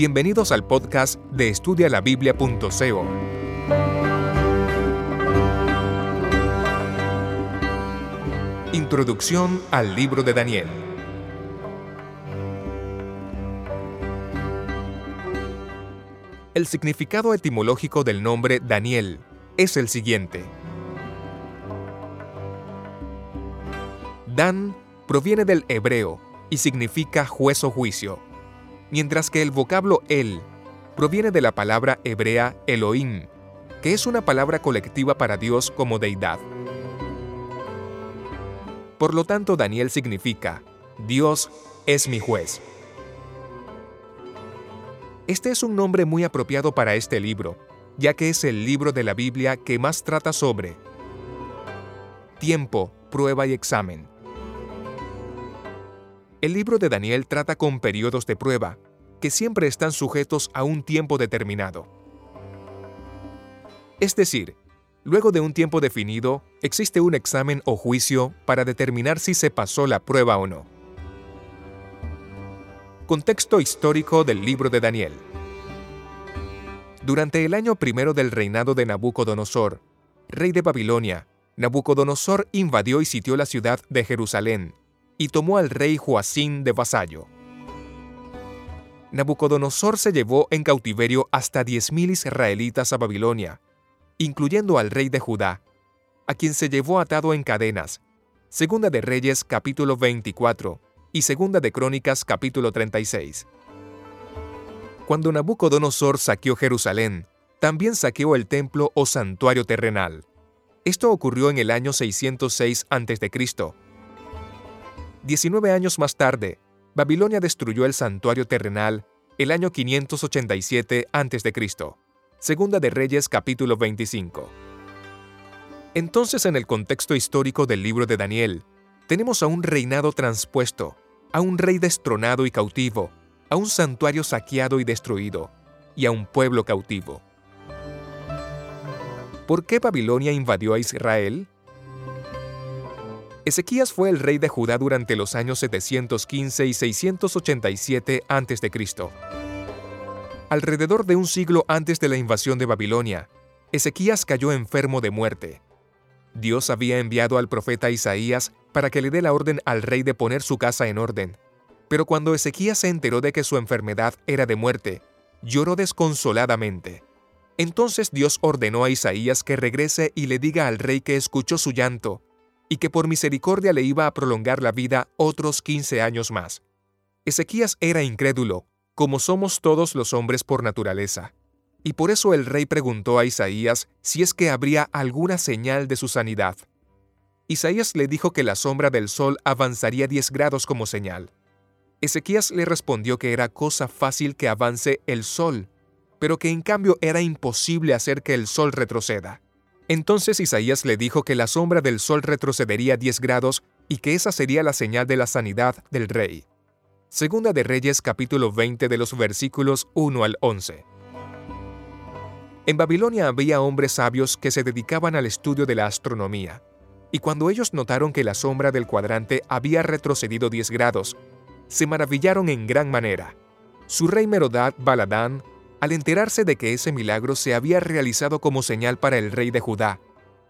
Bienvenidos al podcast de estudialabiblia.co. Introducción al libro de Daniel. El significado etimológico del nombre Daniel es el siguiente. Dan proviene del hebreo y significa juez o juicio mientras que el vocablo El proviene de la palabra hebrea Elohim, que es una palabra colectiva para Dios como deidad. Por lo tanto, Daniel significa, Dios es mi juez. Este es un nombre muy apropiado para este libro, ya que es el libro de la Biblia que más trata sobre tiempo, prueba y examen. El libro de Daniel trata con periodos de prueba, que siempre están sujetos a un tiempo determinado. Es decir, luego de un tiempo definido, existe un examen o juicio para determinar si se pasó la prueba o no. Contexto histórico del libro de Daniel. Durante el año primero del reinado de Nabucodonosor, rey de Babilonia, Nabucodonosor invadió y sitió la ciudad de Jerusalén y tomó al rey Joacín de vasallo. Nabucodonosor se llevó en cautiverio hasta 10.000 israelitas a Babilonia, incluyendo al rey de Judá, a quien se llevó atado en cadenas. Segunda de Reyes capítulo 24 y Segunda de Crónicas capítulo 36. Cuando Nabucodonosor saqueó Jerusalén, también saqueó el templo o santuario terrenal. Esto ocurrió en el año 606 a.C. 19 años más tarde, Babilonia destruyó el santuario terrenal el año 587 a.C. Segunda de Reyes capítulo 25. Entonces en el contexto histórico del libro de Daniel, tenemos a un reinado transpuesto, a un rey destronado y cautivo, a un santuario saqueado y destruido, y a un pueblo cautivo. ¿Por qué Babilonia invadió a Israel? Ezequías fue el rey de Judá durante los años 715 y 687 a.C. Alrededor de un siglo antes de la invasión de Babilonia, Ezequías cayó enfermo de muerte. Dios había enviado al profeta Isaías para que le dé la orden al rey de poner su casa en orden. Pero cuando Ezequías se enteró de que su enfermedad era de muerte, lloró desconsoladamente. Entonces Dios ordenó a Isaías que regrese y le diga al rey que escuchó su llanto y que por misericordia le iba a prolongar la vida otros 15 años más. Ezequías era incrédulo, como somos todos los hombres por naturaleza. Y por eso el rey preguntó a Isaías si es que habría alguna señal de su sanidad. Isaías le dijo que la sombra del sol avanzaría 10 grados como señal. Ezequías le respondió que era cosa fácil que avance el sol, pero que en cambio era imposible hacer que el sol retroceda. Entonces Isaías le dijo que la sombra del sol retrocedería 10 grados y que esa sería la señal de la sanidad del rey. Segunda de Reyes capítulo 20 de los versículos 1 al 11. En Babilonia había hombres sabios que se dedicaban al estudio de la astronomía, y cuando ellos notaron que la sombra del cuadrante había retrocedido 10 grados, se maravillaron en gran manera. Su rey Merodad Baladán al enterarse de que ese milagro se había realizado como señal para el rey de Judá,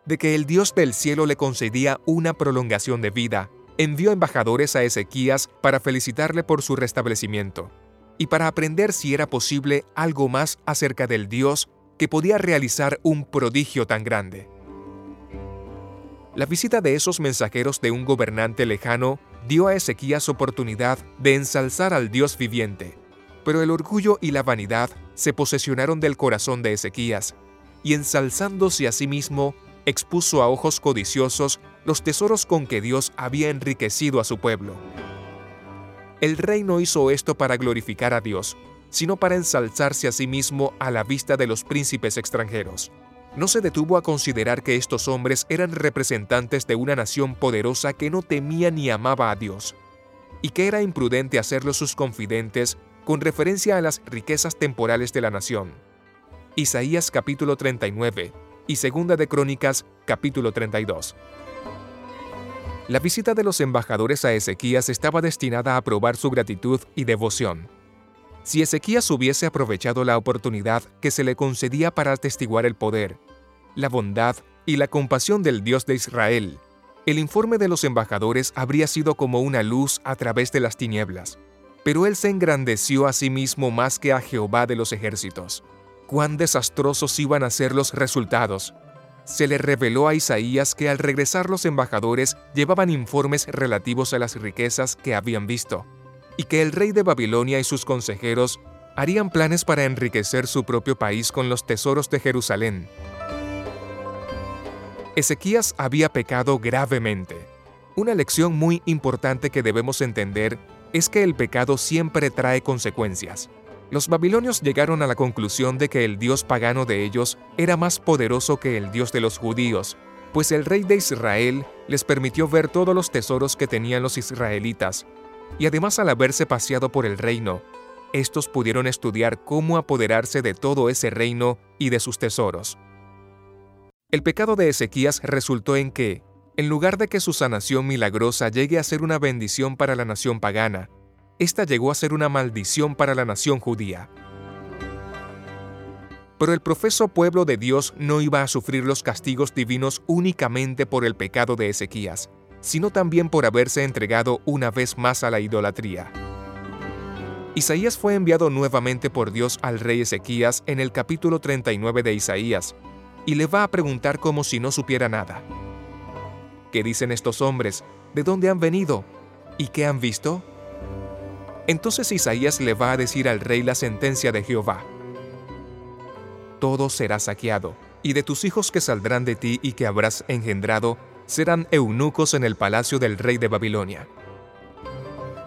de que el Dios del cielo le concedía una prolongación de vida, envió embajadores a Ezequías para felicitarle por su restablecimiento y para aprender si era posible algo más acerca del Dios que podía realizar un prodigio tan grande. La visita de esos mensajeros de un gobernante lejano dio a Ezequías oportunidad de ensalzar al Dios viviente, pero el orgullo y la vanidad se posesionaron del corazón de Ezequías, y ensalzándose a sí mismo, expuso a ojos codiciosos los tesoros con que Dios había enriquecido a su pueblo. El rey no hizo esto para glorificar a Dios, sino para ensalzarse a sí mismo a la vista de los príncipes extranjeros. No se detuvo a considerar que estos hombres eran representantes de una nación poderosa que no temía ni amaba a Dios, y que era imprudente hacerlos sus confidentes con referencia a las riquezas temporales de la nación. Isaías capítulo 39 y Segunda de Crónicas capítulo 32. La visita de los embajadores a Ezequías estaba destinada a probar su gratitud y devoción. Si Ezequías hubiese aprovechado la oportunidad que se le concedía para atestiguar el poder, la bondad y la compasión del Dios de Israel, el informe de los embajadores habría sido como una luz a través de las tinieblas. Pero él se engrandeció a sí mismo más que a Jehová de los ejércitos. Cuán desastrosos iban a ser los resultados. Se le reveló a Isaías que al regresar los embajadores llevaban informes relativos a las riquezas que habían visto, y que el rey de Babilonia y sus consejeros harían planes para enriquecer su propio país con los tesoros de Jerusalén. Ezequías había pecado gravemente. Una lección muy importante que debemos entender es que el pecado siempre trae consecuencias. Los babilonios llegaron a la conclusión de que el dios pagano de ellos era más poderoso que el dios de los judíos, pues el rey de Israel les permitió ver todos los tesoros que tenían los israelitas, y además al haberse paseado por el reino, estos pudieron estudiar cómo apoderarse de todo ese reino y de sus tesoros. El pecado de Ezequías resultó en que, en lugar de que su sanación milagrosa llegue a ser una bendición para la nación pagana, esta llegó a ser una maldición para la nación judía. Pero el profeso pueblo de Dios no iba a sufrir los castigos divinos únicamente por el pecado de Ezequías, sino también por haberse entregado una vez más a la idolatría. Isaías fue enviado nuevamente por Dios al rey Ezequías en el capítulo 39 de Isaías, y le va a preguntar como si no supiera nada. ¿Qué dicen estos hombres? ¿De dónde han venido? ¿Y qué han visto? Entonces Isaías le va a decir al rey la sentencia de Jehová. Todo será saqueado, y de tus hijos que saldrán de ti y que habrás engendrado, serán eunucos en el palacio del rey de Babilonia.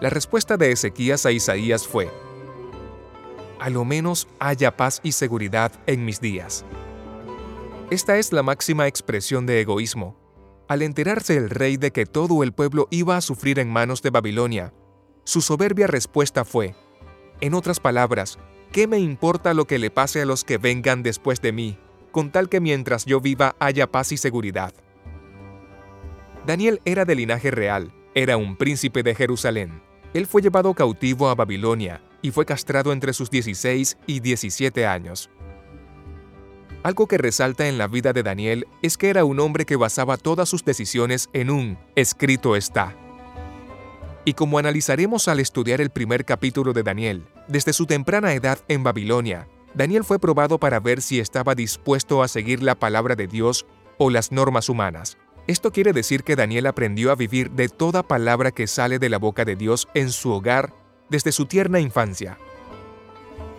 La respuesta de Ezequías a Isaías fue, A lo menos haya paz y seguridad en mis días. Esta es la máxima expresión de egoísmo. Al enterarse el rey de que todo el pueblo iba a sufrir en manos de Babilonia, su soberbia respuesta fue, en otras palabras, ¿qué me importa lo que le pase a los que vengan después de mí, con tal que mientras yo viva haya paz y seguridad? Daniel era de linaje real, era un príncipe de Jerusalén. Él fue llevado cautivo a Babilonia y fue castrado entre sus 16 y 17 años. Algo que resalta en la vida de Daniel es que era un hombre que basaba todas sus decisiones en un escrito está. Y como analizaremos al estudiar el primer capítulo de Daniel, desde su temprana edad en Babilonia, Daniel fue probado para ver si estaba dispuesto a seguir la palabra de Dios o las normas humanas. Esto quiere decir que Daniel aprendió a vivir de toda palabra que sale de la boca de Dios en su hogar desde su tierna infancia.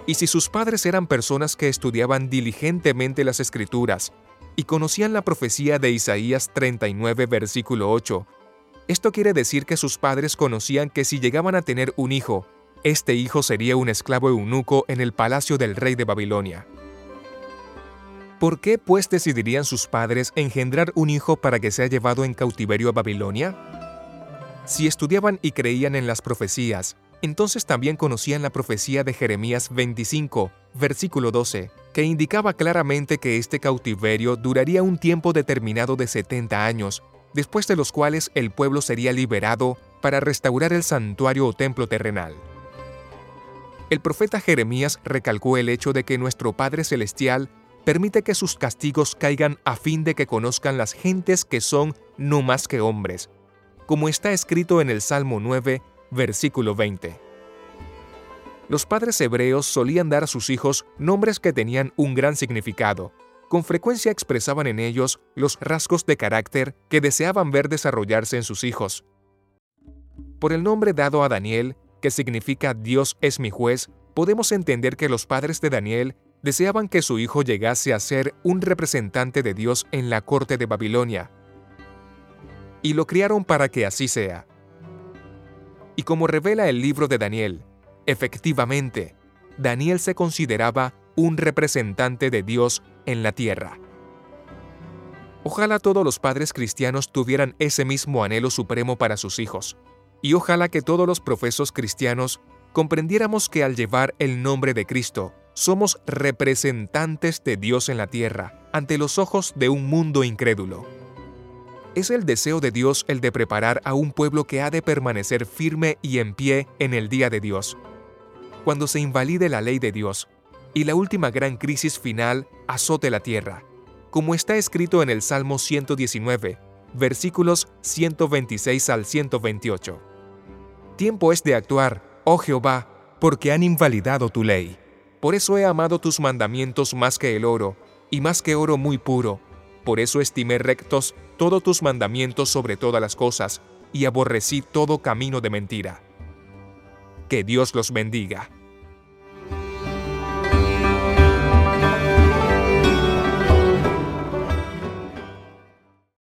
Y si sus padres eran personas que estudiaban diligentemente las escrituras y conocían la profecía de Isaías 39, versículo 8, esto quiere decir que sus padres conocían que si llegaban a tener un hijo, este hijo sería un esclavo eunuco en el palacio del rey de Babilonia. ¿Por qué pues decidirían sus padres engendrar un hijo para que sea llevado en cautiverio a Babilonia? Si estudiaban y creían en las profecías, entonces también conocían la profecía de Jeremías 25, versículo 12, que indicaba claramente que este cautiverio duraría un tiempo determinado de 70 años, después de los cuales el pueblo sería liberado para restaurar el santuario o templo terrenal. El profeta Jeremías recalcó el hecho de que nuestro Padre Celestial permite que sus castigos caigan a fin de que conozcan las gentes que son no más que hombres, como está escrito en el Salmo 9, Versículo 20. Los padres hebreos solían dar a sus hijos nombres que tenían un gran significado. Con frecuencia expresaban en ellos los rasgos de carácter que deseaban ver desarrollarse en sus hijos. Por el nombre dado a Daniel, que significa Dios es mi juez, podemos entender que los padres de Daniel deseaban que su hijo llegase a ser un representante de Dios en la corte de Babilonia. Y lo criaron para que así sea. Y como revela el libro de Daniel, efectivamente, Daniel se consideraba un representante de Dios en la tierra. Ojalá todos los padres cristianos tuvieran ese mismo anhelo supremo para sus hijos, y ojalá que todos los profesos cristianos comprendiéramos que al llevar el nombre de Cristo, somos representantes de Dios en la tierra, ante los ojos de un mundo incrédulo. Es el deseo de Dios el de preparar a un pueblo que ha de permanecer firme y en pie en el día de Dios. cuando se invalide la ley de Dios y la última gran crisis final azote la tierra, como está escrito en el Salmo 119, versículos 126 al 128. Tiempo es de actuar, oh Jehová, porque han invalidado tu ley. Por eso he amado tus mandamientos más que el oro, y más que oro muy puro. Por eso estimé rectos todos tus mandamientos sobre todas las cosas, y aborrecí todo camino de mentira. Que Dios los bendiga.